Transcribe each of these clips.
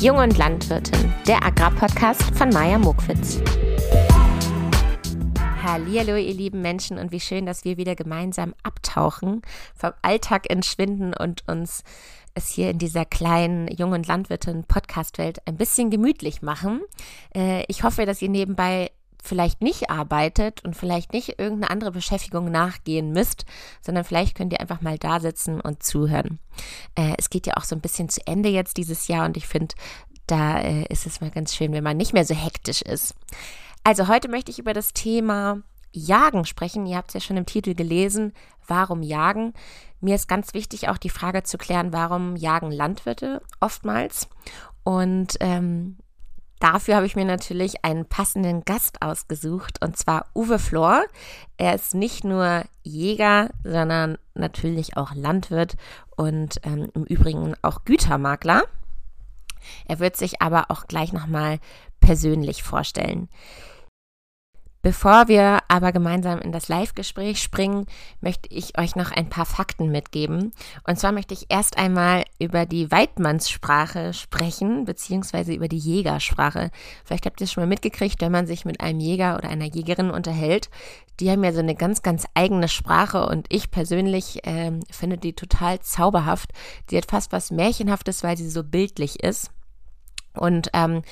Jung und Landwirtin, der Agrarpodcast von Maja Mokwitz. Hallo, ihr lieben Menschen und wie schön, dass wir wieder gemeinsam abtauchen, vom Alltag entschwinden und uns es hier in dieser kleinen Jung und Landwirtin Podcast-Welt ein bisschen gemütlich machen. Äh, ich hoffe, dass ihr nebenbei vielleicht nicht arbeitet und vielleicht nicht irgendeine andere Beschäftigung nachgehen müsst, sondern vielleicht könnt ihr einfach mal da sitzen und zuhören. Äh, es geht ja auch so ein bisschen zu Ende jetzt dieses Jahr und ich finde, da äh, ist es mal ganz schön, wenn man nicht mehr so hektisch ist. Also heute möchte ich über das Thema Jagen sprechen. Ihr habt es ja schon im Titel gelesen. Warum jagen? Mir ist ganz wichtig, auch die Frage zu klären, warum jagen Landwirte oftmals? Und ähm, Dafür habe ich mir natürlich einen passenden Gast ausgesucht und zwar Uwe Flor. Er ist nicht nur Jäger, sondern natürlich auch Landwirt und ähm, im Übrigen auch Gütermakler. Er wird sich aber auch gleich nochmal persönlich vorstellen. Bevor wir aber gemeinsam in das Live-Gespräch springen, möchte ich euch noch ein paar Fakten mitgeben. Und zwar möchte ich erst einmal über die Weidmannssprache sprechen, beziehungsweise über die Jägersprache. Vielleicht habt ihr es schon mal mitgekriegt, wenn man sich mit einem Jäger oder einer Jägerin unterhält. Die haben ja so eine ganz, ganz eigene Sprache und ich persönlich äh, finde die total zauberhaft. Die hat fast was Märchenhaftes, weil sie so bildlich ist. Und ähm,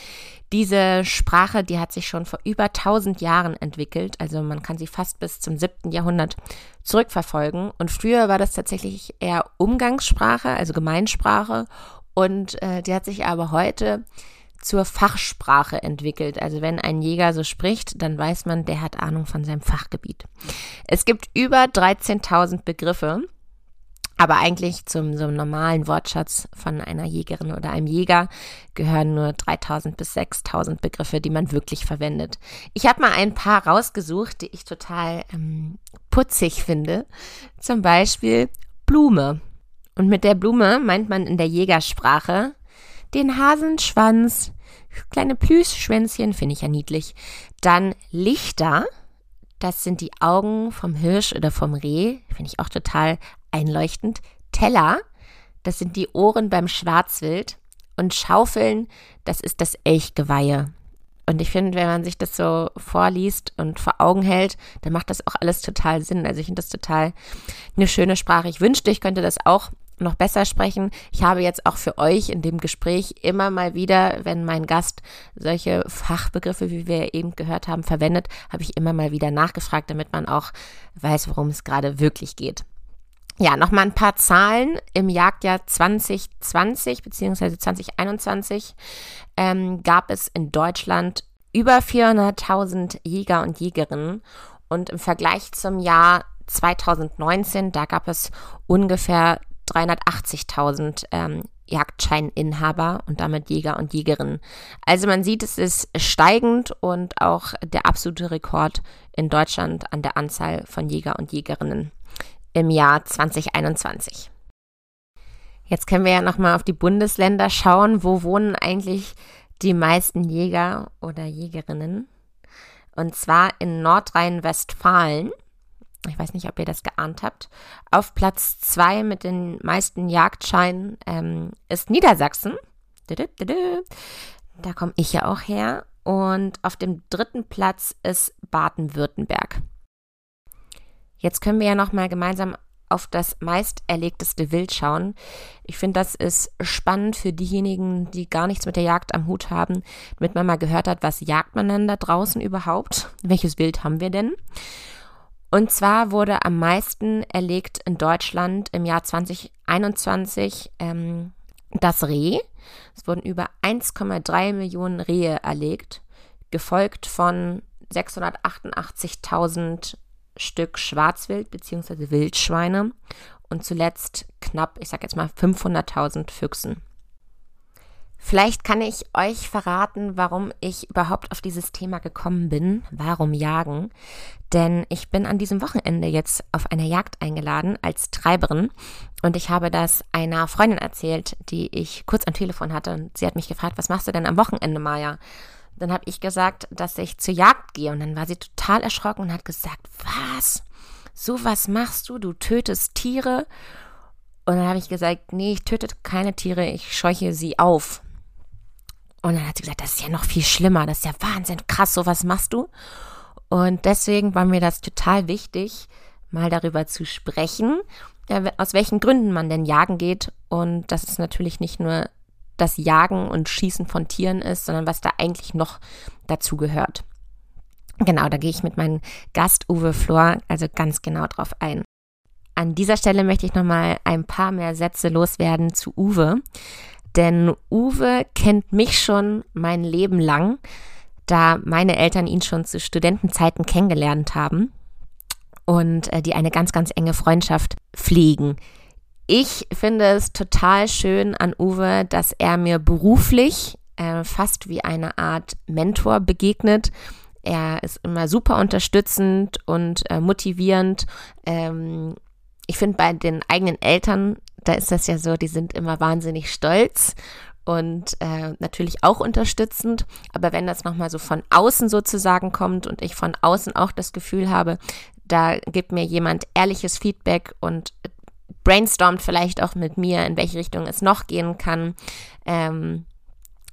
diese Sprache, die hat sich schon vor über 1000 Jahren entwickelt. Also man kann sie fast bis zum 7. Jahrhundert zurückverfolgen. Und früher war das tatsächlich eher Umgangssprache, also Gemeinsprache. Und äh, die hat sich aber heute zur Fachsprache entwickelt. Also wenn ein Jäger so spricht, dann weiß man, der hat Ahnung von seinem Fachgebiet. Es gibt über 13.000 Begriffe aber eigentlich zum so normalen Wortschatz von einer Jägerin oder einem Jäger gehören nur 3000 bis 6000 Begriffe, die man wirklich verwendet. Ich habe mal ein paar rausgesucht, die ich total ähm, putzig finde. Zum Beispiel Blume. Und mit der Blume meint man in der Jägersprache den Hasenschwanz, kleine Plüschschwänzchen, finde ich ja niedlich. Dann Lichter, das sind die Augen vom Hirsch oder vom Reh, finde ich auch total einleuchtend. Teller, das sind die Ohren beim Schwarzwild. Und Schaufeln, das ist das Elchgeweihe. Und ich finde, wenn man sich das so vorliest und vor Augen hält, dann macht das auch alles total Sinn. Also ich finde das total eine schöne Sprache. Ich wünschte, ich könnte das auch noch besser sprechen. Ich habe jetzt auch für euch in dem Gespräch immer mal wieder, wenn mein Gast solche Fachbegriffe, wie wir eben gehört haben, verwendet, habe ich immer mal wieder nachgefragt, damit man auch weiß, worum es gerade wirklich geht. Ja, nochmal ein paar Zahlen. Im Jagdjahr 2020 bzw. 2021 ähm, gab es in Deutschland über 400.000 Jäger und Jägerinnen. Und im Vergleich zum Jahr 2019, da gab es ungefähr 380.000 ähm, Jagdscheininhaber und damit Jäger und Jägerinnen. Also man sieht, es ist steigend und auch der absolute Rekord in Deutschland an der Anzahl von Jäger und Jägerinnen im Jahr 2021. Jetzt können wir ja nochmal auf die Bundesländer schauen. Wo wohnen eigentlich die meisten Jäger oder Jägerinnen? Und zwar in Nordrhein-Westfalen. Ich weiß nicht, ob ihr das geahnt habt. Auf Platz zwei mit den meisten Jagdscheinen ähm, ist Niedersachsen. Da komme ich ja auch her. Und auf dem dritten Platz ist Baden-Württemberg. Jetzt können wir ja noch mal gemeinsam auf das meist erlegteste Wild schauen. Ich finde, das ist spannend für diejenigen, die gar nichts mit der Jagd am Hut haben, damit man mal gehört hat, was jagt man denn da draußen überhaupt? Welches Wild haben wir denn? Und zwar wurde am meisten erlegt in Deutschland im Jahr 2021 ähm, das Reh. Es wurden über 1,3 Millionen Rehe erlegt, gefolgt von 688.000 Stück Schwarzwild bzw. Wildschweine und zuletzt knapp, ich sag jetzt mal 500.000 Füchsen. Vielleicht kann ich euch verraten, warum ich überhaupt auf dieses Thema gekommen bin. Warum jagen? Denn ich bin an diesem Wochenende jetzt auf einer Jagd eingeladen als Treiberin und ich habe das einer Freundin erzählt, die ich kurz am Telefon hatte und sie hat mich gefragt, was machst du denn am Wochenende, Maja? Dann habe ich gesagt, dass ich zur Jagd gehe. Und dann war sie total erschrocken und hat gesagt, was? So was machst du? Du tötest Tiere? Und dann habe ich gesagt, nee, ich töte keine Tiere, ich scheuche sie auf. Und dann hat sie gesagt, das ist ja noch viel schlimmer, das ist ja Wahnsinn, krass, so was machst du? Und deswegen war mir das total wichtig, mal darüber zu sprechen, aus welchen Gründen man denn jagen geht. Und dass es natürlich nicht nur das Jagen und Schießen von Tieren ist, sondern was da eigentlich noch dazu gehört. Genau, da gehe ich mit meinem Gast Uwe Flor also ganz genau drauf ein. An dieser Stelle möchte ich nochmal ein paar mehr Sätze loswerden zu Uwe. Denn Uwe kennt mich schon mein Leben lang, da meine Eltern ihn schon zu Studentenzeiten kennengelernt haben und äh, die eine ganz, ganz enge Freundschaft pflegen. Ich finde es total schön an Uwe, dass er mir beruflich äh, fast wie eine Art Mentor begegnet. Er ist immer super unterstützend und äh, motivierend. Ähm, ich finde bei den eigenen Eltern, da ist das ja so, die sind immer wahnsinnig stolz und äh, natürlich auch unterstützend. Aber wenn das nochmal so von außen sozusagen kommt und ich von außen auch das Gefühl habe, da gibt mir jemand ehrliches Feedback und brainstormt vielleicht auch mit mir, in welche Richtung es noch gehen kann. Ähm,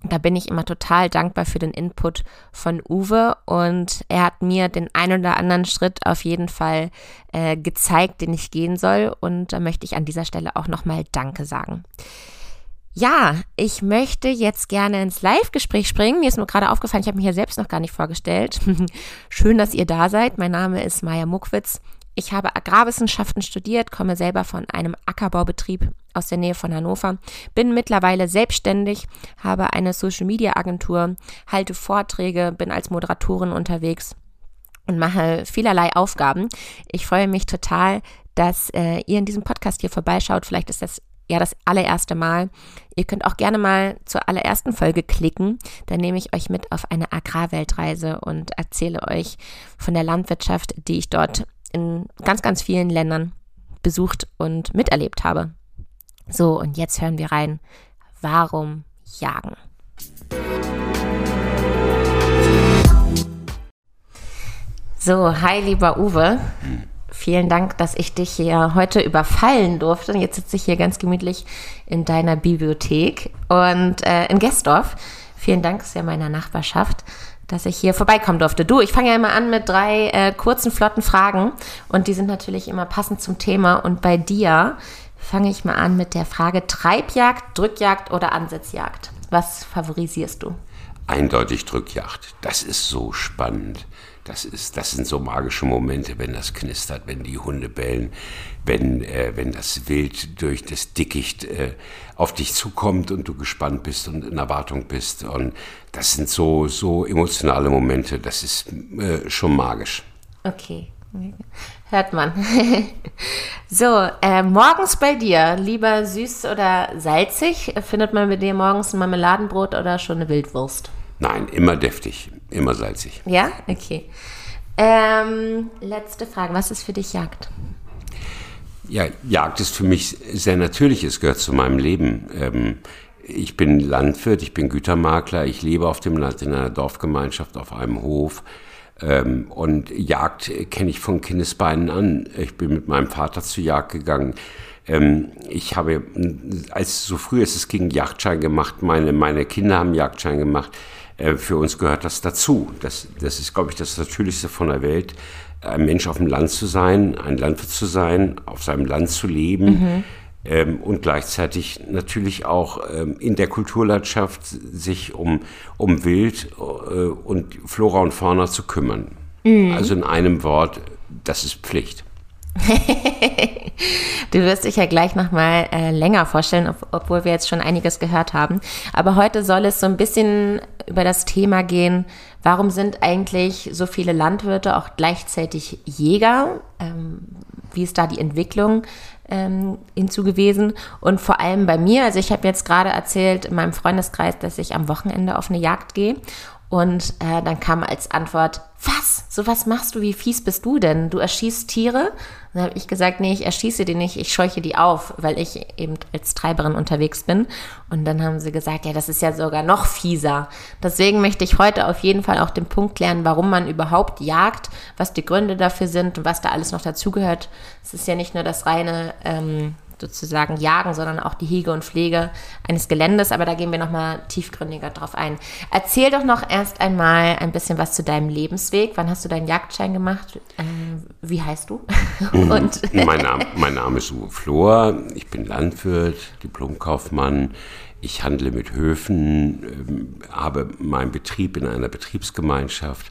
da bin ich immer total dankbar für den Input von Uwe und er hat mir den ein oder anderen Schritt auf jeden Fall äh, gezeigt, den ich gehen soll und da möchte ich an dieser Stelle auch nochmal Danke sagen. Ja, ich möchte jetzt gerne ins Live-Gespräch springen. Mir ist nur gerade aufgefallen, ich habe mich hier selbst noch gar nicht vorgestellt. Schön, dass ihr da seid. Mein Name ist Maja Muckwitz. Ich habe Agrarwissenschaften studiert, komme selber von einem Ackerbaubetrieb aus der Nähe von Hannover, bin mittlerweile selbstständig, habe eine Social-Media-Agentur, halte Vorträge, bin als Moderatorin unterwegs und mache vielerlei Aufgaben. Ich freue mich total, dass äh, ihr in diesem Podcast hier vorbeischaut. Vielleicht ist das ja das allererste Mal. Ihr könnt auch gerne mal zur allerersten Folge klicken. Dann nehme ich euch mit auf eine Agrarweltreise und erzähle euch von der Landwirtschaft, die ich dort in ganz, ganz vielen Ländern besucht und miterlebt habe. So, und jetzt hören wir rein. Warum jagen? So, hi lieber Uwe. Vielen Dank, dass ich dich hier heute überfallen durfte. Jetzt sitze ich hier ganz gemütlich in deiner Bibliothek und äh, in Gessdorf. Vielen Dank, ist ja meiner Nachbarschaft, dass ich hier vorbeikommen durfte. Du, ich fange ja immer an mit drei äh, kurzen, flotten Fragen und die sind natürlich immer passend zum Thema. Und bei dir fange ich mal an mit der Frage Treibjagd, Drückjagd oder Ansitzjagd. Was favorisierst du? Eindeutig Drückjagd. Das ist so spannend. Das, ist, das sind so magische Momente, wenn das knistert, wenn die Hunde bellen, wenn, äh, wenn das Wild durch das Dickicht äh, auf dich zukommt und du gespannt bist und in Erwartung bist. Und das sind so, so emotionale Momente, das ist äh, schon magisch. Okay, hört man. so, äh, morgens bei dir, lieber süß oder salzig? Findet man bei dir morgens ein Marmeladenbrot oder schon eine Wildwurst? Nein, immer deftig, immer salzig. Ja, okay. Ähm, letzte Frage, was ist für dich Jagd? Ja, Jagd ist für mich sehr natürlich, es gehört zu meinem Leben. Ähm, ich bin Landwirt, ich bin Gütermakler, ich lebe auf dem Land in einer Dorfgemeinschaft auf einem Hof. Ähm, und Jagd kenne ich von Kindesbeinen an. Ich bin mit meinem Vater zur Jagd gegangen. Ähm, ich habe, als so früh ist es ging, Jagdschein gemacht. Meine, meine Kinder haben Jagdschein gemacht. Äh, für uns gehört das dazu. Das, das ist, glaube ich, das Natürlichste von der Welt, ein Mensch auf dem Land zu sein, ein Landwirt zu sein, auf seinem Land zu leben. Mhm. Ähm, und gleichzeitig natürlich auch ähm, in der Kulturlandschaft sich um, um Wild äh, und Flora und Fauna zu kümmern. Mhm. Also in einem Wort, das ist Pflicht. du wirst dich ja gleich nochmal äh, länger vorstellen, ob, obwohl wir jetzt schon einiges gehört haben. Aber heute soll es so ein bisschen über das Thema gehen, warum sind eigentlich so viele Landwirte auch gleichzeitig Jäger? Ähm, wie ist da die Entwicklung ähm, hinzu? Und vor allem bei mir, also ich habe jetzt gerade erzählt in meinem Freundeskreis, dass ich am Wochenende auf eine Jagd gehe. Und äh, dann kam als Antwort, was? So was machst du? Wie fies bist du denn? Du erschießt Tiere? Dann habe ich gesagt, nee, ich erschieße die nicht, ich scheuche die auf, weil ich eben als Treiberin unterwegs bin. Und dann haben sie gesagt, ja, das ist ja sogar noch fieser. Deswegen möchte ich heute auf jeden Fall auch den Punkt klären, warum man überhaupt jagt, was die Gründe dafür sind und was da alles noch dazugehört. Es ist ja nicht nur das reine, ähm, sozusagen Jagen, sondern auch die Hege und Pflege eines Geländes. Aber da gehen wir nochmal tiefgründiger drauf ein. Erzähl doch noch erst einmal ein bisschen was zu deinem Lebensweg. Wann hast du deinen Jagdschein gemacht? Ähm, wie heißt du? und mein, Name, mein Name ist Uwe Flor. Ich bin Landwirt, Diplomkaufmann. Ich handle mit Höfen, ähm, habe meinen Betrieb in einer Betriebsgemeinschaft.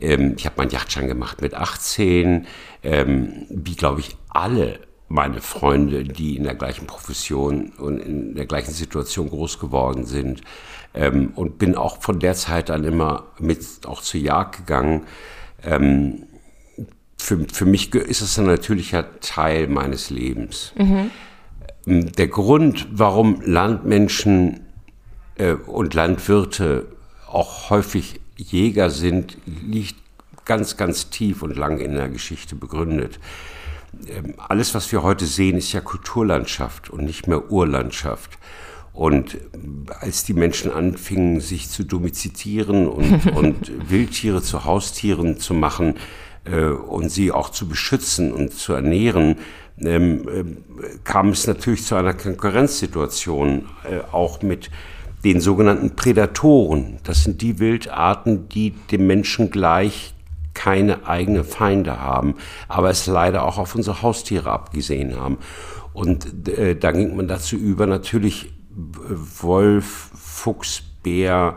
Ähm, ich habe meinen Yachtschein gemacht mit 18, ähm, wie glaube ich alle meine Freunde, die in der gleichen Profession und in der gleichen Situation groß geworden sind. Ähm, und bin auch von der Zeit an immer mit auch zur Jagd gegangen. Ähm, für, für mich ist es ein natürlicher Teil meines Lebens. Mhm. Ähm, der Grund, warum Landmenschen äh, und Landwirte auch häufig Jäger sind, liegt ganz, ganz tief und lang in der Geschichte begründet. Ähm, alles, was wir heute sehen, ist ja Kulturlandschaft und nicht mehr Urlandschaft. Und äh, als die Menschen anfingen, sich zu domizizieren und, und Wildtiere zu Haustieren zu machen äh, und sie auch zu beschützen und zu ernähren, ähm, äh, kam es natürlich zu einer Konkurrenzsituation, äh, auch mit den sogenannten Prädatoren. Das sind die Wildarten, die dem Menschen gleich keine eigenen Feinde haben, aber es leider auch auf unsere Haustiere abgesehen haben. Und äh, da ging man dazu über, natürlich Wolf, Fuchs, Bär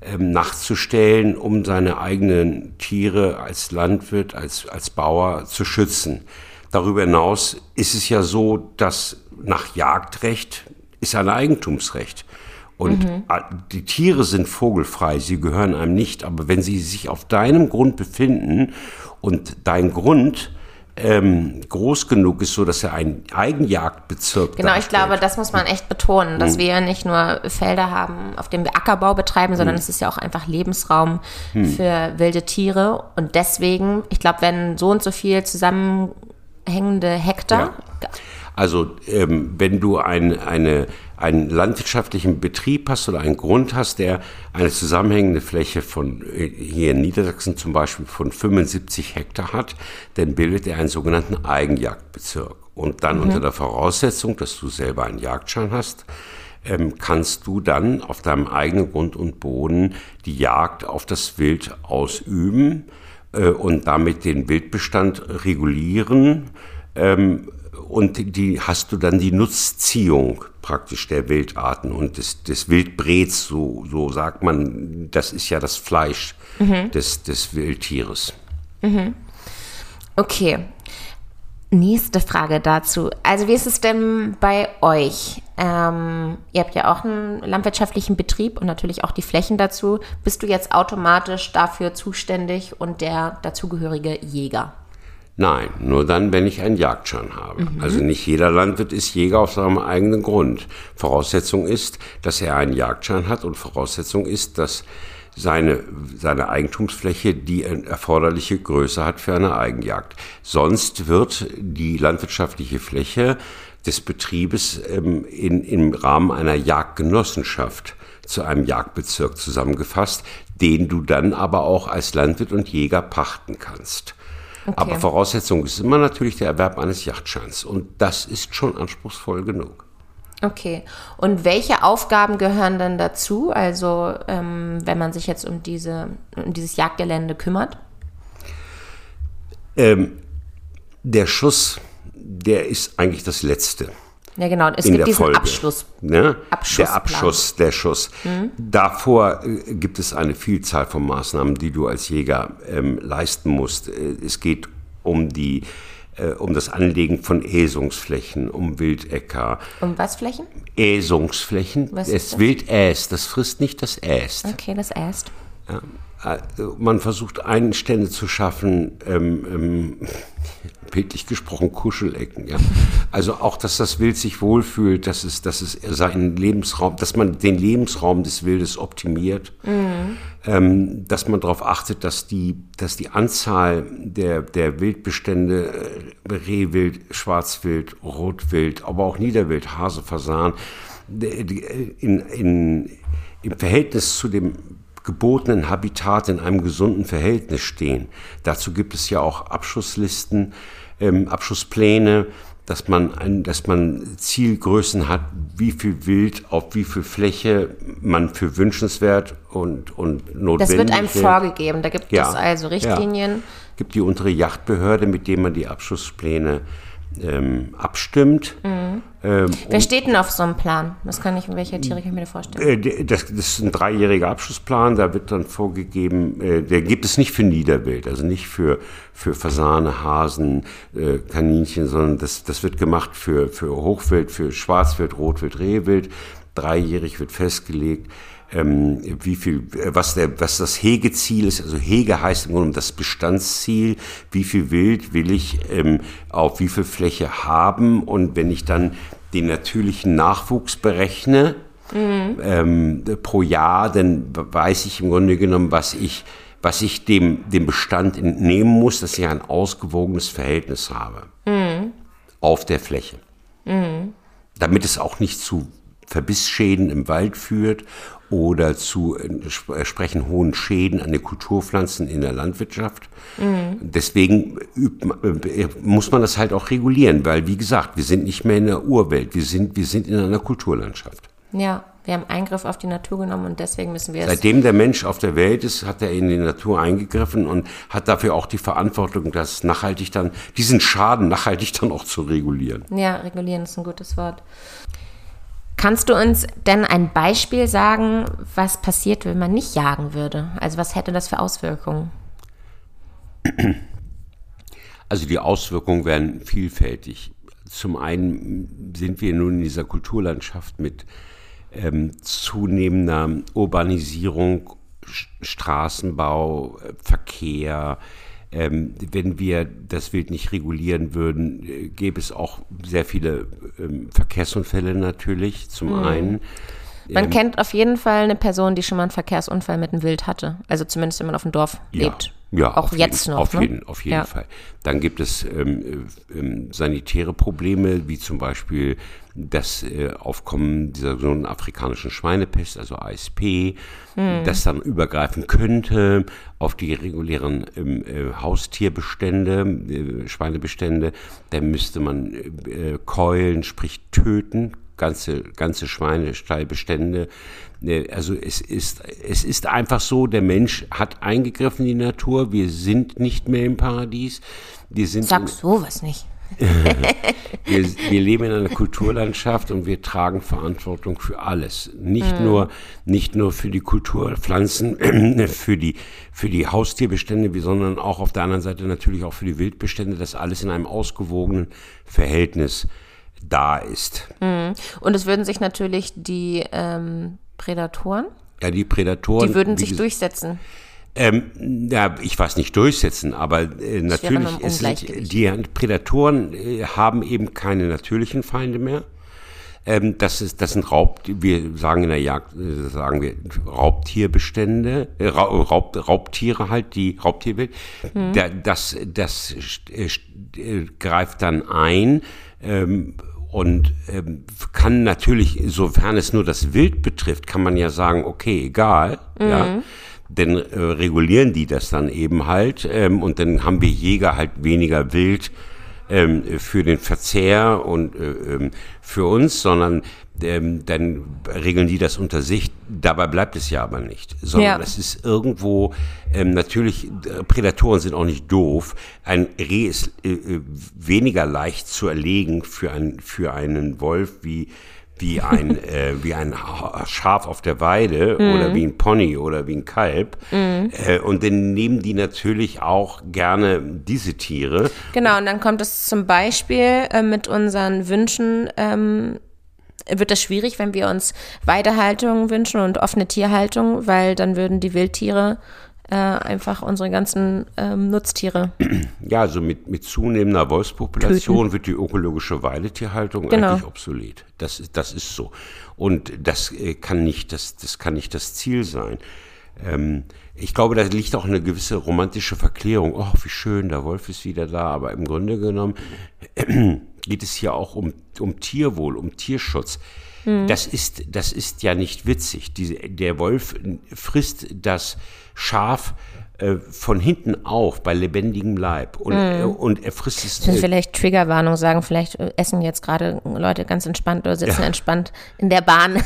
ähm, nachzustellen, um seine eigenen Tiere als Landwirt, als, als Bauer zu schützen. Darüber hinaus ist es ja so, dass nach Jagdrecht ist ein Eigentumsrecht. Und mhm. die Tiere sind vogelfrei, sie gehören einem nicht. Aber wenn sie sich auf deinem Grund befinden und dein Grund ähm, groß genug ist, so dass er ein Eigenjagdbezirk Genau, darstellt. ich glaube, das muss man echt betonen, dass mhm. wir ja nicht nur Felder haben, auf denen wir Ackerbau betreiben, sondern mhm. es ist ja auch einfach Lebensraum mhm. für wilde Tiere. Und deswegen, ich glaube, wenn so und so viel zusammenhängende Hektar. Ja. Also ähm, wenn du ein, eine einen landwirtschaftlichen Betrieb hast oder einen Grund hast, der eine zusammenhängende Fläche von äh, hier in Niedersachsen zum Beispiel von 75 Hektar hat, dann bildet er einen sogenannten Eigenjagdbezirk. Und dann mhm. unter der Voraussetzung, dass du selber einen Jagdschein hast, ähm, kannst du dann auf deinem eigenen Grund und Boden die Jagd auf das Wild ausüben äh, und damit den Wildbestand regulieren. Ähm, und die hast du dann die Nutzziehung praktisch der Wildarten und des, des Wildbrets, so, so sagt man, das ist ja das Fleisch mhm. des, des Wildtieres. Mhm. Okay. Nächste Frage dazu. Also wie ist es denn bei euch? Ähm, ihr habt ja auch einen landwirtschaftlichen Betrieb und natürlich auch die Flächen dazu. Bist du jetzt automatisch dafür zuständig und der dazugehörige Jäger? Nein, nur dann, wenn ich einen Jagdschein habe. Mhm. Also nicht jeder Landwirt ist Jäger auf seinem eigenen Grund. Voraussetzung ist, dass er einen Jagdschein hat und Voraussetzung ist, dass seine, seine Eigentumsfläche die erforderliche Größe hat für eine Eigenjagd. Sonst wird die landwirtschaftliche Fläche des Betriebes ähm, in, im Rahmen einer Jagdgenossenschaft zu einem Jagdbezirk zusammengefasst, den du dann aber auch als Landwirt und Jäger pachten kannst. Okay. Aber Voraussetzung ist immer natürlich der Erwerb eines Yachtscheins. Und das ist schon anspruchsvoll genug. Okay. Und welche Aufgaben gehören dann dazu? Also, ähm, wenn man sich jetzt um, diese, um dieses Jagdgelände kümmert? Ähm, der Schuss, der ist eigentlich das Letzte. Ja, genau. Es gibt diesen Folge. Abschluss. Ne? Der Abschuss, der Schuss. Mhm. Davor äh, gibt es eine Vielzahl von Maßnahmen, die du als Jäger ähm, leisten musst. Äh, es geht um die äh, um das Anlegen von Äsungsflächen, um Wildäcker. Um was Flächen? Äsungsflächen. Was das Wild äst, das frisst nicht das äst. Okay, das äst. Ja. Äh, man versucht Einstände zu schaffen, ähm, ähm, bildlich gesprochen Kuschelecken. Ja? Also auch, dass das Wild sich wohlfühlt, dass es, dass es seinen Lebensraum, dass man den Lebensraum des Wildes optimiert, mhm. ähm, dass man darauf achtet, dass die, dass die Anzahl der, der Wildbestände, äh, Rehwild, Schwarzwild, Rotwild, aber auch Niederwild, Hase, Fasan, in, in, im Verhältnis zu dem gebotenen Habitat in einem gesunden Verhältnis stehen. Dazu gibt es ja auch Abschusslisten, ähm, Abschusspläne. dass man, ein, dass man Zielgrößen hat, wie viel Wild auf wie viel Fläche man für wünschenswert und, und notwendig Das wird einem vorgegeben. Da gibt Ja. es also Richtlinien. Ja. gibt die untere Yachtbehörde, mit der man die Abschusspläne ähm, abstimmt. Mhm. Ähm, Wer steht denn auf so einem Plan? Das kann ich, welche Tiere kann ich mir da vorstellen? äh, das, das ist ein dreijähriger Abschlussplan, da wird dann vorgegeben, äh, der gibt es nicht für Niederwild, also nicht für, für Fasane, Hasen, äh, Kaninchen, sondern das, das wird gemacht für, für Hochwild, für Schwarzwild, Rotwild, Rehwild. Dreijährig wird festgelegt, ähm, wie viel, äh, was der, was das Hegeziel ist. Also Hege heißt im Grunde das Bestandsziel. Wie viel Wild will ich ähm, auf wie viel Fläche haben? Und wenn ich dann den natürlichen Nachwuchs berechne, ähm, pro Jahr, dann weiß ich im Grunde genommen, was ich, was ich dem, dem Bestand entnehmen muss, dass ich ein ausgewogenes Verhältnis habe auf der Fläche. Damit es auch nicht zu Verbissschäden im Wald führt oder zu entsprechend hohen Schäden an den Kulturpflanzen in der Landwirtschaft. Deswegen übt, man- äh, muss man das halt auch regulieren, weil wie gesagt, wir sind nicht mehr in der Urwelt, wir sind, wir sind in einer Kulturlandschaft. Ja, wir haben Eingriff auf die Natur genommen und deswegen müssen wir es. Seitdem der Mensch auf der Welt ist, hat er in die Natur eingegriffen und hat dafür auch die Verantwortung, das nachhaltig dann, diesen Schaden nachhaltig dann auch zu regulieren. Ja, regulieren ist ein gutes Wort. Kannst du uns denn ein Beispiel sagen, was passiert, wenn man nicht jagen würde? Also was hätte das für Auswirkungen? Also die Auswirkungen werden vielfältig. Zum einen sind wir nun in dieser Kulturlandschaft mit ähm, zunehmender Urbanisierung, Straßenbau, äh, Verkehr. Ähm, wenn wir das Wild nicht regulieren würden, äh, gäbe es auch sehr viele ähm, Verkehrsunfälle natürlich, zum einen. Man kennt auf jeden Fall eine Person, die schon mal einen Verkehrsunfall mit einem Wild hatte. Also zumindest, wenn man auf dem Dorf lebt. Ja, auch jetzt jeden, noch. Auf ne? jeden, auf jeden Ja. Fall. Dann gibt es ähm, äh, ähm, sanitäre Probleme, wie zum Beispiel das äh, Aufkommen dieser sogenannten afrikanischen Schweinepest, also ASP, Hm. das dann übergreifen könnte auf die regulären ähm, äh, Haustierbestände, äh, Schweinebestände. Da müsste man äh, keulen, sprich töten, ganze, ganze Schweinestallbestände. Ne, Also es ist, es ist einfach so, der Mensch hat eingegriffen in die Natur. Wir sind nicht mehr im Paradies. Wir sind Sag sowas nicht. wir, wir leben in einer Kulturlandschaft und wir tragen Verantwortung für alles. Nicht nur, nicht nur für die Kulturpflanzen, für die, für die Haustierbestände, sondern auch auf der anderen Seite natürlich auch für die Wildbestände, dass alles in einem ausgewogenen Verhältnis da ist. Und es würden sich natürlich die ähm, Prädatoren, Ja, die Prädatoren. die würden sich durchsetzen. Ähm, ja, ich weiß nicht durchsetzen, aber äh, natürlich ist die Prädatoren äh, haben eben keine natürlichen Feinde mehr. Ähm, das ist, das sind Raub, wir sagen in der Jagd, äh, sagen wir Raubtierbestände, äh, Ra- Raub, Raubtiere halt, die Raubtierwild. Da, das, das äh, äh, greift dann ein. Ähm, und ähm, kann natürlich, sofern es nur das Wild betrifft, kann man ja sagen, okay, egal, ja, dann äh, regulieren die das dann eben halt ähm, und dann haben wir Jäger halt weniger Wild ähm, für den Verzehr und äh, ähm, für uns, sondern ähm, dann regeln die das unter sich. Dabei bleibt es ja aber nicht, sondern Ja. es ist irgendwo ähm, natürlich Prädatoren sind auch nicht doof. Ein Reh ist äh, äh, weniger leicht zu erlegen für einen für einen Wolf wie wie ein äh, wie ein Ha- Schaf auf der Weide oder wie ein Pony oder wie ein Kalb. Äh, und dann nehmen die natürlich auch gerne diese Tiere. Genau, und dann kommt es zum Beispiel äh, mit unseren Wünschen, ähm, wird das schwierig, wenn wir uns Weidehaltung wünschen und offene Tierhaltung, weil dann würden die Wildtiere äh, einfach unsere ganzen ähm, Nutztiere. Ja, also mit, mit zunehmender Wolfspopulation wird die ökologische Weidetierhaltung Genau. eigentlich obsolet. Das, ist- das ist so. Und das äh, kann nicht das, das kann nicht das Ziel sein. Ähm, ich glaube, da liegt auch eine gewisse romantische Verklärung. Oh, wie schön, der Wolf ist wieder da. Aber im Grunde genommen geht es hier auch um, um Tierwohl, um Tierschutz. Das ist, das ist ja nicht witzig. Diese, der Wolf frisst das Schaf äh, von hinten auf bei lebendigem Leib und, äh, und er frisst es. Äh, vielleicht Triggerwarnung sagen, vielleicht äh, essen jetzt gerade Leute ganz entspannt oder sitzen entspannt in der Bahn.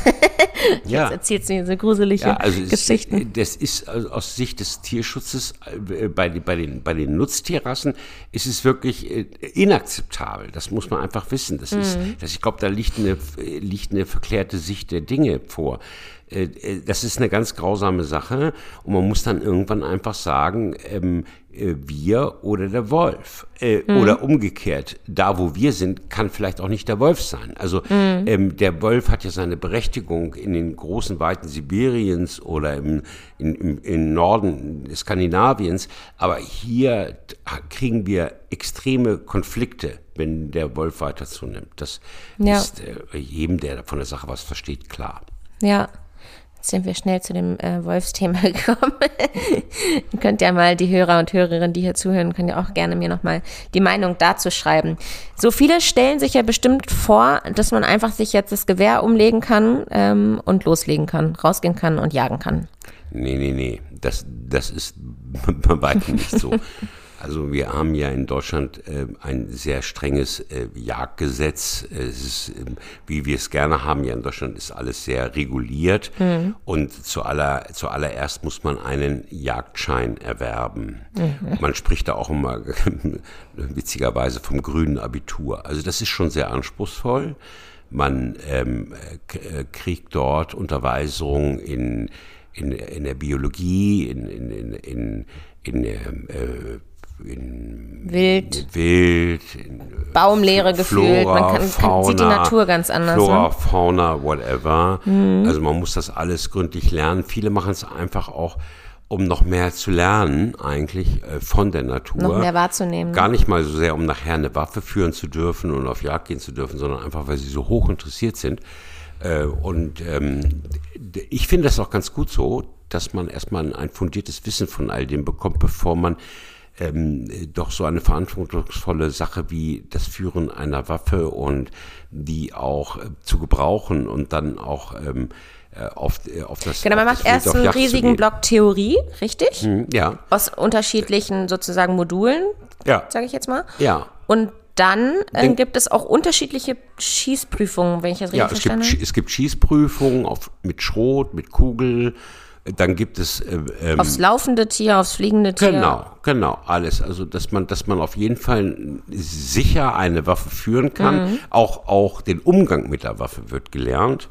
ja. Jetzt erzählst du mir so gruselige Ja, also es, Geschichten. äh, das ist also aus Sicht des Tierschutzes bei, den- bei, den, bei den Nutztierrassen ist es wirklich inakzeptabel. Das muss man einfach wissen. Das ist, das, ich glaube, da liegt eine, liegt eine verklärte Sicht der Dinge vor. Äh, äh, Das ist eine ganz grausame Sache und man muss dann irgendwann einfach sagen, ähm, äh, wir oder der Wolf. Äh, Oder umgekehrt, da wo wir sind, kann vielleicht auch nicht der Wolf sein. Also ähm, der Wolf hat ja seine Berechtigung in den großen Weiten Sibiriens oder im, in, im, im Norden Skandinaviens, aber hier kriegen wir extreme Konflikte, wenn der Wolf weiter zunimmt. Das Ja. ist äh, jedem, der von der Sache was versteht, klar. Ja, sind wir schnell zu dem äh, Wolfsthema gekommen. Ihr könnt ja mal die Hörer und Hörerinnen, die hier zuhören, können ja auch gerne mir nochmal die Meinung dazu schreiben. So viele stellen sich ja bestimmt vor, dass man einfach sich jetzt das Gewehr umlegen kann ähm, und loslegen kann, rausgehen kann und jagen kann. Nee, nee, nee, das, das ist bei weitem nicht so. Also wir haben ja in Deutschland äh, ein sehr strenges äh, Jagdgesetz. Es ist, ähm, wie wir es gerne haben, ja in Deutschland ist alles sehr reguliert. Und zualler, zuallererst muss man einen Jagdschein erwerben. Man spricht da auch immer witzigerweise vom grünen Abitur. Also das ist schon sehr anspruchsvoll. Man ähm, äh, kriegt dort Unterweisung in, in, in der Biologie, in, in, in, in, in, äh, in Wild, Wild, in Baumleere gefühlt, Flora, man kann, Fauna, sieht die Natur ganz anders. Flora, Ne? Fauna, whatever. Also man muss das alles gründlich lernen. Viele machen es einfach auch, um noch mehr zu lernen, eigentlich äh, von der Natur. Noch mehr wahrzunehmen. Gar nicht mal so sehr, um nachher eine Waffe führen zu dürfen und auf Jagd gehen zu dürfen, sondern einfach, weil sie so hoch interessiert sind. Äh, und ähm, ich finde das auch ganz gut so, dass man erstmal ein fundiertes Wissen von all dem bekommt, bevor man ähm, doch so eine verantwortungsvolle Sache wie das Führen einer Waffe und die auch äh, zu gebrauchen und dann auch ähm, äh, auf, äh, auf das Genau, man macht erst einen riesigen. Block Theorie, richtig? Hm, Ja, Aus unterschiedlichen sozusagen Modulen, ja, sage ich jetzt mal. ja. Und dann äh, gibt es auch unterschiedliche Schießprüfungen, wenn ich das richtig Ja, es gibt, verstanden habe. es gibt Schießprüfungen auf, mit Schrot, mit Kugel. Dann gibt es äh, ähm, Aufs laufende Tier, aufs fliegende Tier. Genau, genau, alles. Also, dass man, dass man auf jeden Fall sicher eine Waffe führen kann. Mhm. Auch, auch den Umgang mit der Waffe wird gelernt.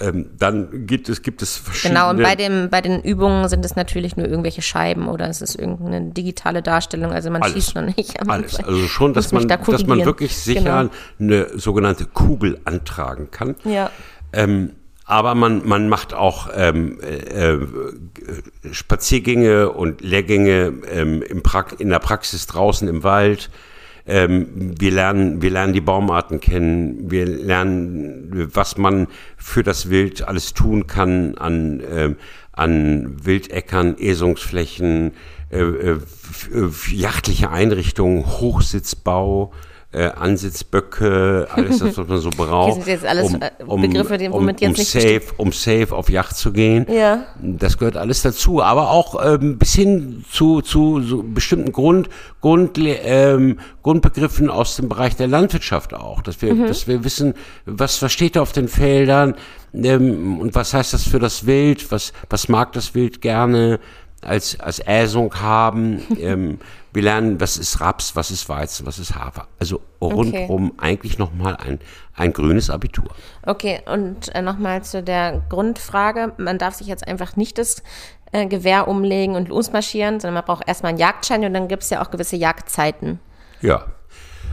Ähm, dann gibt es, gibt es verschiedene. Genau, und bei, dem, bei den Übungen sind es natürlich nur irgendwelche Scheiben oder es ist irgendeine digitale Darstellung, also man Alles. schießt noch nicht. Alles. Also schon, dass man, da dass man wirklich sicher Genau. eine sogenannte Kugel antragen kann. Ja. Ähm, aber man, man macht auch ähm, äh, äh, Spaziergänge und Lehrgänge ähm, im Prax in der Praxis draußen im Wald. Ähm, wir, lernen, wir lernen die Baumarten kennen. Wir lernen, was man für das Wild alles tun kann an, ähm, an Wildäckern, Esungsflächen, äh, äh, äh, jachtliche Einrichtungen, Hochsitzbau. Äh, Ansitzböcke, alles das, was man so braucht. sind jetzt alles, äh, Begriffe, die- womit um, jetzt nicht safe, um safe auf Yacht zu gehen. Ja. Das gehört alles dazu, aber auch ähm, bis hin zu, zu so bestimmten Grund, Grund, ähm, Grundbegriffen aus dem Bereich der Landwirtschaft auch, dass wir, dass wir wissen, was, was steht da auf den Feldern ähm, und was heißt das für das Wild, was, was mag das Wild gerne als, als Äsung haben. ähm, wir lernen, was ist Raps, was ist Weizen, was ist Hafer. Also rundrum eigentlich nochmal ein, ein grünes Abitur. Okay, und äh, nochmal zu der Grundfrage. Man darf sich jetzt einfach nicht das äh, Gewehr umlegen und losmarschieren, sondern man braucht erstmal einen Jagdschein und dann gibt es ja auch gewisse Jagdzeiten. Ja.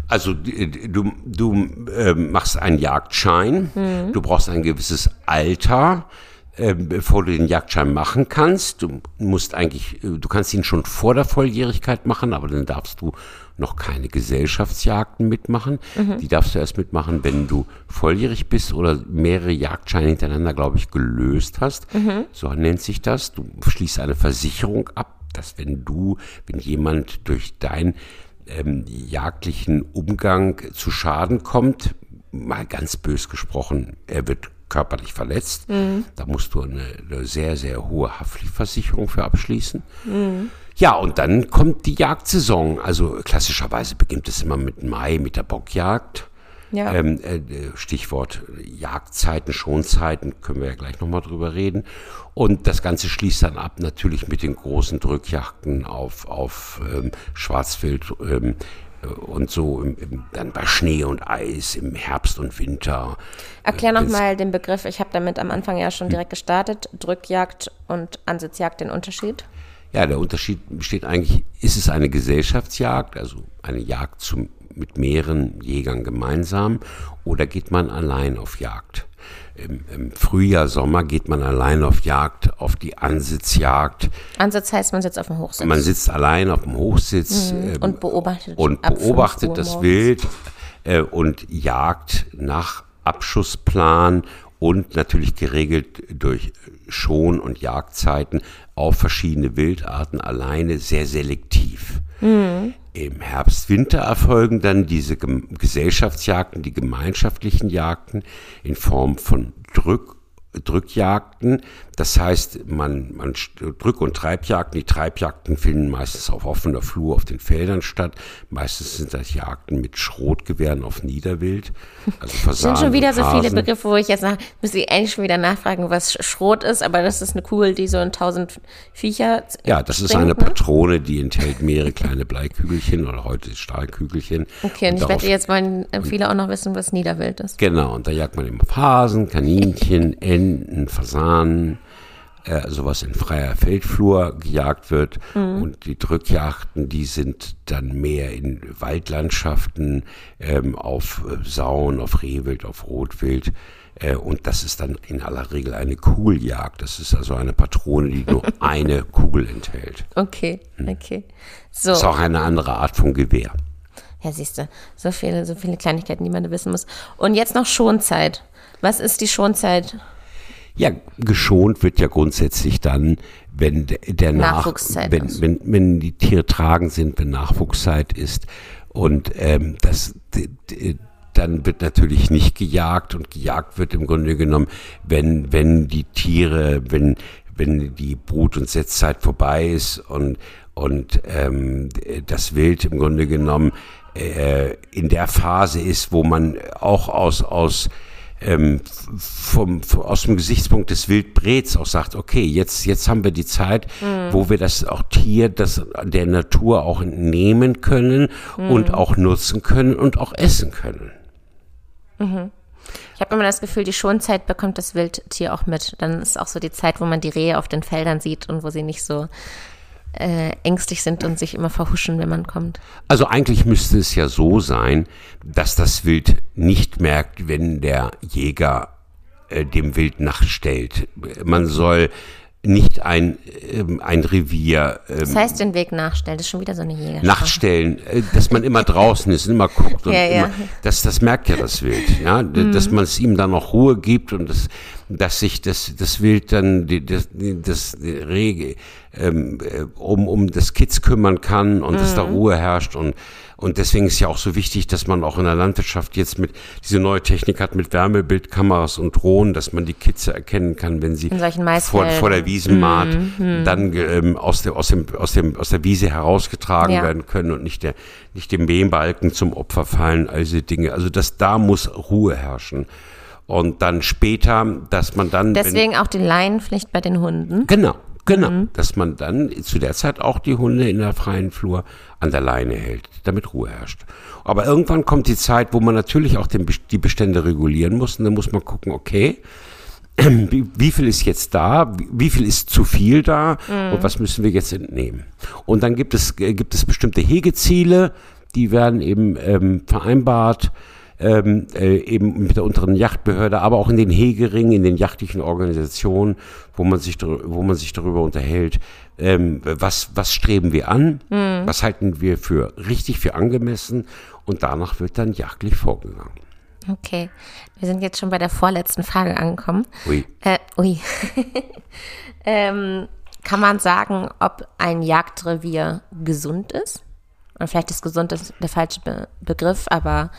Also du, du ähm, machst einen Jagdschein, du brauchst ein gewisses Alter, ähm, bevor du den Jagdschein machen kannst. Du musst eigentlich, äh, du kannst ihn schon vor der Volljährigkeit machen, aber dann darfst du noch keine Gesellschaftsjagden mitmachen. Die darfst du erst mitmachen, wenn du volljährig bist oder mehrere Jagdscheine hintereinander, glaube ich, gelöst hast. So nennt sich das. Du schließt eine Versicherung ab, dass wenn du, wenn jemand durch dein ähm, jagdlichen Umgang zu Schaden kommt, mal ganz bös gesprochen, er wird körperlich verletzt. Da musst du eine, eine sehr, sehr hohe Haftpflichtversicherung für abschließen. Ja, und dann kommt die Jagdsaison. Also klassischerweise beginnt es immer mit Mai, mit der Bockjagd. Ja. Ähm, äh, Stichwort Jagdzeiten, Schonzeiten, können wir ja gleich nochmal drüber reden. Und das Ganze schließt dann ab natürlich mit den großen Drückjagden auf, auf ähm, Schwarzwild ähm, und so im, im, dann bei Schnee und Eis im Herbst und Winter. Erklär nochmal den Begriff. Ich habe damit am Anfang ja schon direkt gestartet. Drückjagd und Ansitzjagd, den Unterschied? Ja, der Unterschied besteht eigentlich, ist es eine Gesellschaftsjagd, also eine Jagd zum, mit mehreren Jägern gemeinsam, oder geht man allein auf Jagd? Im, Im, Frühjahr, Sommer geht man allein auf Jagd, auf die Ansitzjagd. Ansitz heißt, man sitzt auf dem Hochsitz. Man sitzt allein auf dem Hochsitz mhm. ähm, und beobachtet, und beobachtet das. Wild äh, und jagt nach Abschussplan und natürlich geregelt durch Schon- und Jagdzeiten auf verschiedene Wildarten alleine sehr selektiv. Mhm. Im Herbst, Winter erfolgen dann diese Gesellschaftsjagden, die gemeinschaftlichen Jagden in Form von Drück- Drückjagden. Das heißt, man, man Drück- und Treibjagden. Die Treibjagden finden meistens auf offener Flur auf den Feldern statt. Meistens sind das Jagden mit Schrotgewehren auf Niederwild. Also Fasanen sind schon wieder so viele Begriffe, wo ich jetzt nach, müsste ich eigentlich schon wieder nachfragen, was Schrot ist, aber das ist eine Kugel, die so in tausend Viecher. Ja, das springt, ist eine ne? Patrone, die enthält mehrere kleine Bleikügelchen oder heute Stahlkügelchen. Okay, und, und ich wette, jetzt wollen viele auch noch wissen, was Niederwild ist. Genau, und da jagt man eben auf Hasen, Kaninchen, Enten, Fasanen, äh, sowas in freier Feldflur gejagt wird. Mhm. Und die Drückjagden, die sind dann mehr in Waldlandschaften, ähm, auf äh, Sauen, auf Rehwild, auf Rotwild. Äh, und das ist dann in aller Regel eine Kugeljagd. Das ist also eine Patrone, die nur eine Kugel enthält. Okay, hm. okay. So. Das ist auch eine andere Art von Gewehr. Ja, siehst du, so viele, so viele Kleinigkeiten, die man da wissen muss. Und jetzt noch Schonzeit. Was ist die Schonzeit? Ja, geschont wird ja grundsätzlich dann, wenn der Nach wenn, wenn, wenn die Tiere tragen sind, wenn Nachwuchszeit ist. Und ähm, das, dann wird natürlich nicht gejagt und gejagt wird im Grunde genommen, wenn, wenn die Tiere, wenn, wenn die Brut- und Setzzeit vorbei ist und, und ähm, das Wild im Grunde genommen äh, in der Phase ist, wo man auch aus, aus ähm, vom, vom, aus dem Gesichtspunkt des Wildbrets auch sagt, okay, jetzt, jetzt haben wir die Zeit, mhm. wo wir das auch Tier, das der Natur auch nehmen können mhm. und auch nutzen können und auch essen können. Mhm. Ich habe immer das Gefühl, die Schonzeit bekommt das Wildtier auch mit. Dann ist auch so die Zeit, wo man die Rehe auf den Feldern sieht und wo sie nicht so äh, ängstlich sind und sich immer verhuschen, wenn man kommt. Also eigentlich müsste es ja so sein, dass das Wild nicht merkt, wenn der Jäger äh, dem Wild nachstellt. Man soll nicht ein, ähm, ein Revier. Ähm, das heißt, den Weg nachstellen, das ist schon wieder so eine Jäger. Nachstellen, äh, dass man immer draußen ist, immer guckt. Und ja, ja. Immer, das, das merkt ja das Wild, ja, mhm. dass man es ihm dann noch Ruhe gibt und das, dass sich das, das Wild dann die, das, das Rege ähm, äh, um, um das Kids kümmern kann und mhm. dass da Ruhe herrscht und und deswegen ist ja auch so wichtig, dass man auch in der Landwirtschaft jetzt mit diese neue Technik hat mit Wärmebildkameras und Drohnen, dass man die Kitze erkennen kann, wenn sie vor, vor der Wiesenmaat mm, mm. dann ähm, aus, der, aus, dem, aus, dem, aus der Wiese herausgetragen ja. werden können und nicht, der, nicht dem Mähbalken zum Opfer fallen, all diese Dinge. Also dass da muss Ruhe herrschen. Und dann später, dass man dann. Deswegen wenn, auch die Leinenpflicht bei den Hunden. Genau, Genau, mhm. dass man dann zu der Zeit auch die Hunde in der freien Flur an der Leine hält, damit Ruhe herrscht. Aber irgendwann kommt die Zeit, wo man natürlich auch den, die Bestände regulieren muss. Und dann muss man gucken, okay, wie, viel ist jetzt da, wie, wie viel ist zu viel da mhm. und was müssen wir jetzt entnehmen. Und dann gibt es, äh, gibt es bestimmte Hegeziele, die werden eben ähm, vereinbart ähm, äh, eben mit der unteren Yachtbehörde, aber auch in den Hegeringen, in den yachtlichen Organisationen, wo man sich, wo man sich darüber unterhält, ähm, was, was streben wir an, mhm. was halten wir für richtig, für angemessen und danach wird dann jagdlich vorgegangen. Okay, wir sind jetzt schon bei der vorletzten Frage angekommen. Ui. Äh, ui. ähm, kann man sagen, ob ein Jagdrevier gesund ist? Oder vielleicht ist gesund der falsche Be Begriff, aber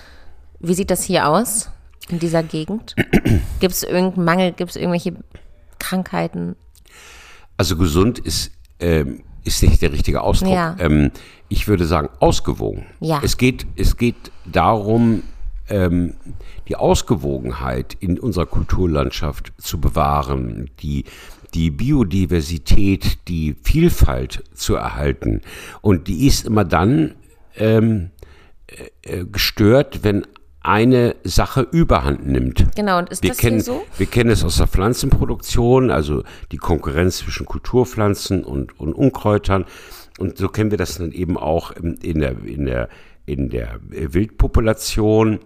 wie sieht das hier aus in dieser Gegend? Gibt es irgendeinen Mangel? Gibt es irgendwelche Krankheiten? Also gesund ist, ähm, ist nicht der richtige Ausdruck. Ja. Ähm, ich würde sagen, ausgewogen. Ja. Es geht, es geht darum, ähm, die Ausgewogenheit in unserer Kulturlandschaft zu bewahren, die, die Biodiversität, die Vielfalt zu erhalten. Und die ist immer dann ähm, äh, gestört, wenn eine Sache überhand nimmt. Genau, und ist Wir das hier kennen, so? wir kennen es aus der Pflanzenproduktion, also die Konkurrenz zwischen Kulturpflanzen und, und Unkräutern. Und so kennen wir das dann eben auch in der, in der, in der Wildpopulation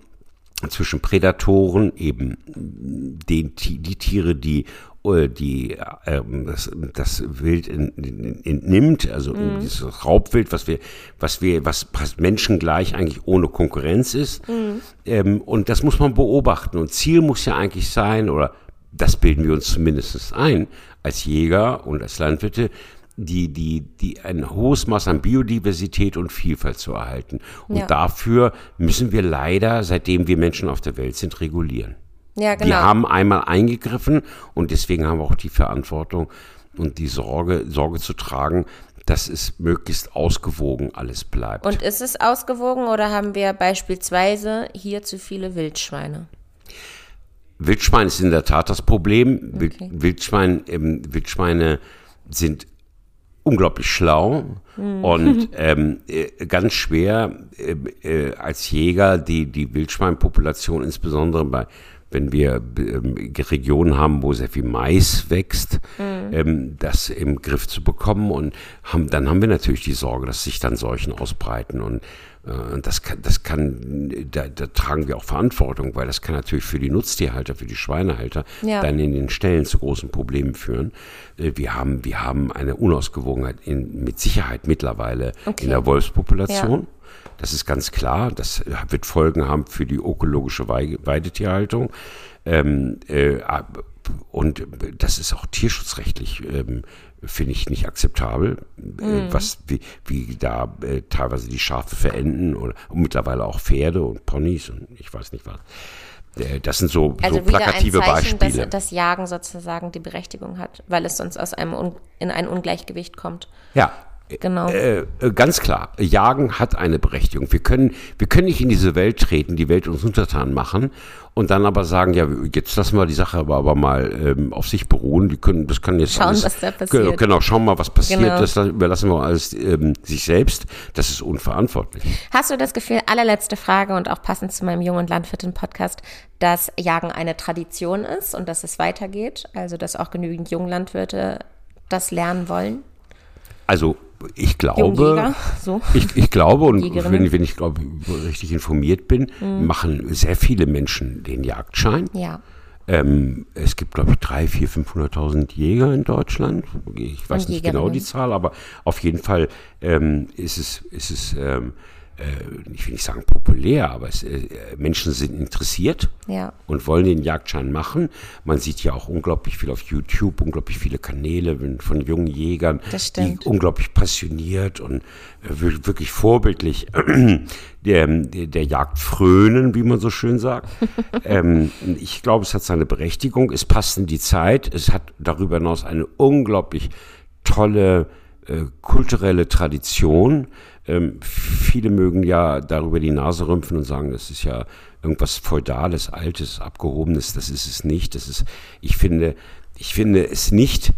zwischen Prädatoren, eben den, die Tiere, die die ähm, das, das Wild entnimmt, also dieses Raubwild, was wir, was wir, was menschengleich eigentlich ohne Konkurrenz ist. Ähm, und das muss man beobachten. Und Ziel muss ja eigentlich sein, oder das bilden wir uns zumindest ein, als Jäger und als Landwirte, die, die, die ein hohes Maß an Biodiversität und Vielfalt zu erhalten. Und Ja. dafür müssen wir leider, seitdem wir Menschen auf der Welt sind, regulieren. Ja, genau. Wir haben einmal eingegriffen und deswegen haben wir auch die Verantwortung und die Sorge, Sorge zu tragen, dass es möglichst ausgewogen alles bleibt. und ist es ausgewogen oder haben wir beispielsweise hier zu viele Wildschweine? Wildschwein ist in der Tat das Problem. Wild, Wildschwein, ähm, Wildschweine sind unglaublich schlau und ähm, äh, ganz schwer äh, äh, als Jäger die, die Wildschweinpopulation, insbesondere bei wenn wir ähm, Regionen haben, wo sehr viel Mais wächst, ähm, das im Griff zu bekommen. Und haben, dann haben wir natürlich die Sorge, dass sich dann Seuchen ausbreiten. Und äh, das kann, das kann da, da tragen wir auch Verantwortung, weil das kann natürlich für die Nutztierhalter, für die Schweinehalter Ja. dann in den Ställen zu großen Problemen führen. Äh, Wir haben, wir haben eine Unausgewogenheit in, mit Sicherheit mittlerweile Okay. in der Wolfspopulation. Ja. Das ist ganz klar. Das wird Folgen haben für die ökologische Wei- Weidetierhaltung. Ähm, äh, und das ist auch tierschutzrechtlich, ähm, finde ich, nicht akzeptabel, äh, was, wie, wie da äh, teilweise die Schafe verenden oder und mittlerweile auch Pferde und Ponys und ich weiß nicht was. Äh, Das sind so, Also so wieder ein plakative Zeichen, Beispiele. dass das Jagen sozusagen die Berechtigung hat, weil es sonst aus einem Un in ein Ungleichgewicht kommt. ja, Genau. Äh, äh, ganz klar, Jagen hat eine Berechtigung. Wir können, wir können nicht in diese Welt treten, die Welt uns untertan machen und dann aber sagen, ja, jetzt lassen wir die Sache aber, aber mal ähm, auf sich beruhen. Die können, das kann jetzt Schauen, alles, was da passiert. Genau, genau, schauen mal, was passiert. Genau. Das überlassen wir alles ähm, sich selbst. Das ist unverantwortlich. Hast du das Gefühl, allerletzte Frage und auch passend zu meinem Jung- und Landwirtin-Podcast, dass Jagen eine Tradition ist und dass es weitergeht? Also, dass auch genügend Junglandwirte das lernen wollen? Also ich glaube, so. ich, ich glaube und Jägerinnen. wenn, ich glaube richtig informiert bin, Mhm. machen sehr viele Menschen den Jagdschein. Ja. Ähm, es gibt, glaube ich, 300.000, 400.000, 500.000 Jäger in Deutschland. Ich weiß Und nicht genau die. Zahl, aber auf jeden Fall ähm, ist es, ist es ähm, äh, ich will nicht sagen populär, aber es, äh, Menschen sind interessiert Ja. und wollen den Jagdschein machen. Man sieht ja auch unglaublich viel auf YouTube, unglaublich viele Kanäle von jungen Jägern, die unglaublich passioniert und äh, wir- wirklich vorbildlich der, der, der Jagd frönen, wie man so schön sagt. ähm, ich glaube, es hat seine Berechtigung, es passt in die Zeit, es hat darüber hinaus eine unglaublich tolle äh, kulturelle Tradition. Ähm, viele mögen ja darüber die Nase rümpfen und sagen, das ist ja irgendwas Feudales, Altes, Abgehobenes. Das ist es nicht. Das ist, ich finde, ich finde es nicht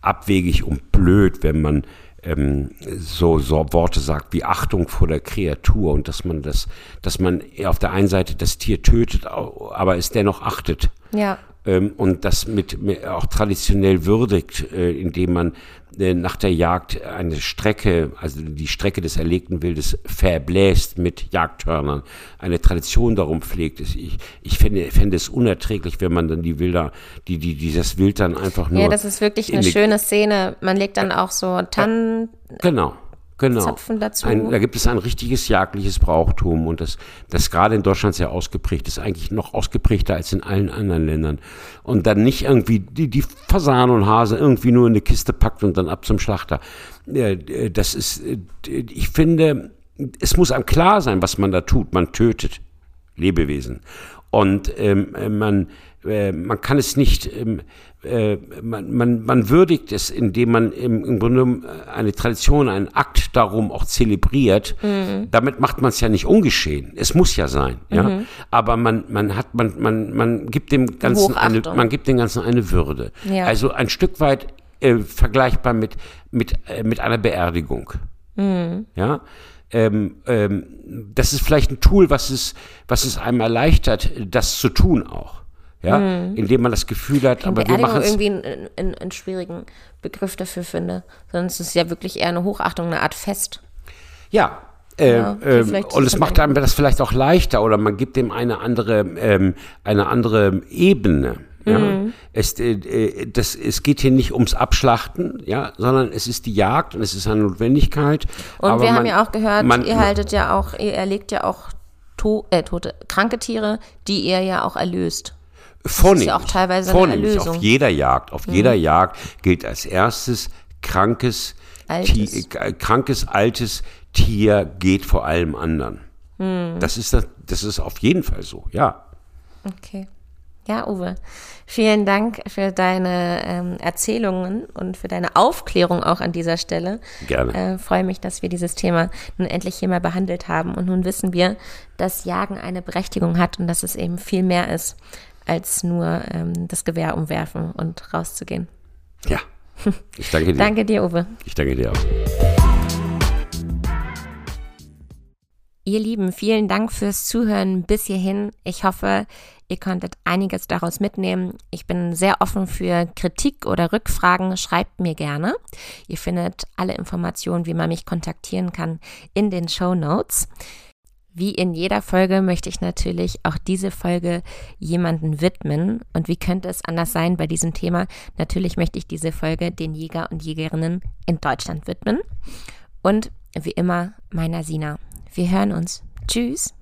abwegig und blöd, wenn man ähm, so, so Worte sagt wie Achtung vor der Kreatur und dass man das, dass man auf der einen Seite das Tier tötet, aber es dennoch achtet Ja. ähm, und das mit, mit auch traditionell würdigt, äh, indem man nach der Jagd eine Strecke, also die Strecke des erlegten Wildes verbläst mit Jagdhörnern, eine Tradition darum pflegt. Es- Ich, ich fände, fände es unerträglich, wenn man dann die Wilder, die, die, dieses Wild dann einfach nur. Ja, das ist wirklich in eine schöne Szene. Man legt dann auch so Tannen. Genau. Genau. Zapfen dazu. Ein, da gibt es ein richtiges jagdliches Brauchtum und das, das gerade in Deutschland sehr ausgeprägt ist, eigentlich noch ausgeprägter als in allen anderen Ländern. Und dann nicht irgendwie die, die Fasan und Hase irgendwie nur in eine Kiste packt und dann ab zum Schlachter. Äh, Das ist, äh, ich finde, es muss einem klar sein, was man da tut. Man tötet Lebewesen. Und ähm, man, äh, man kann es nicht, ähm, äh, man, man, man würdigt es, indem man im, im Grunde genommen eine Tradition, einen Akt darum auch zelebriert. Mhm. Damit macht man es ja nicht ungeschehen. Es muss ja sein, ja. Mhm. Aber man, man hat, man, man, man gibt dem Ganzen eine, man gibt dem Ganzen eine Würde. Ja. Also ein Stück weit äh, vergleichbar mit, mit, äh, mit einer Beerdigung. Mhm. Ja. Ähm, ähm, das ist vielleicht ein Tool, was es, was es einem erleichtert, das zu tun auch ja, mhm. indem man das Gefühl hat, ich aber wir machen es irgendwie einen, einen, einen, schwierigen Begriff dafür finde, sondern es ist ja wirklich eher eine Hochachtung, eine Art Fest. Ja. Äh, ja äh, und es macht einem das vielleicht auch leichter oder man gibt dem eine andere, ähm, eine andere Ebene. Ja? Mhm. Es, äh, äh, das, es geht hier nicht ums Abschlachten, ja, sondern es ist die Jagd und es ist eine Notwendigkeit. Und wir man, haben ja auch gehört, man, ihr haltet ja auch, ihr erlegt ja auch to äh, tote, kranke Tiere, die ihr ja auch erlöst. Vornehmlich, das ist ja auch teilweise vornehmlich, eine Erlösung. Auf jeder Jagd, auf mhm. jeder Jagd gilt als erstes krankes, altes. Tier, äh, krankes altes Tier geht vor allem anderen. Mhm. Das ist das, das ist auf jeden Fall so, ja. Okay. Ja, Uwe, vielen Dank für deine ähm, Erzählungen und für deine Aufklärung auch an dieser Stelle. Gerne. Äh, freue mich, dass wir dieses Thema nun endlich hier mal behandelt haben. Und nun wissen wir, dass Jagen eine Berechtigung hat und dass es eben viel mehr ist als nur ähm, das Gewehr umwerfen und rauszugehen. Ja. Ich danke dir. danke dir, Uwe. Ich danke dir auch. Ihr Lieben, vielen Dank fürs Zuhören bis hierhin. Ich hoffe, ihr konntet einiges daraus mitnehmen. Ich bin sehr offen für Kritik oder Rückfragen. Schreibt mir gerne. Ihr findet alle Informationen, wie man mich kontaktieren kann, in den Show Notes. Wie in jeder Folge möchte ich natürlich auch diese Folge jemanden widmen. Und wie könnte es anders sein bei diesem Thema? Natürlich möchte ich diese Folge den Jäger und Jägerinnen in Deutschland widmen. Und wie immer, meiner Sina. Wir hören uns. Tschüss.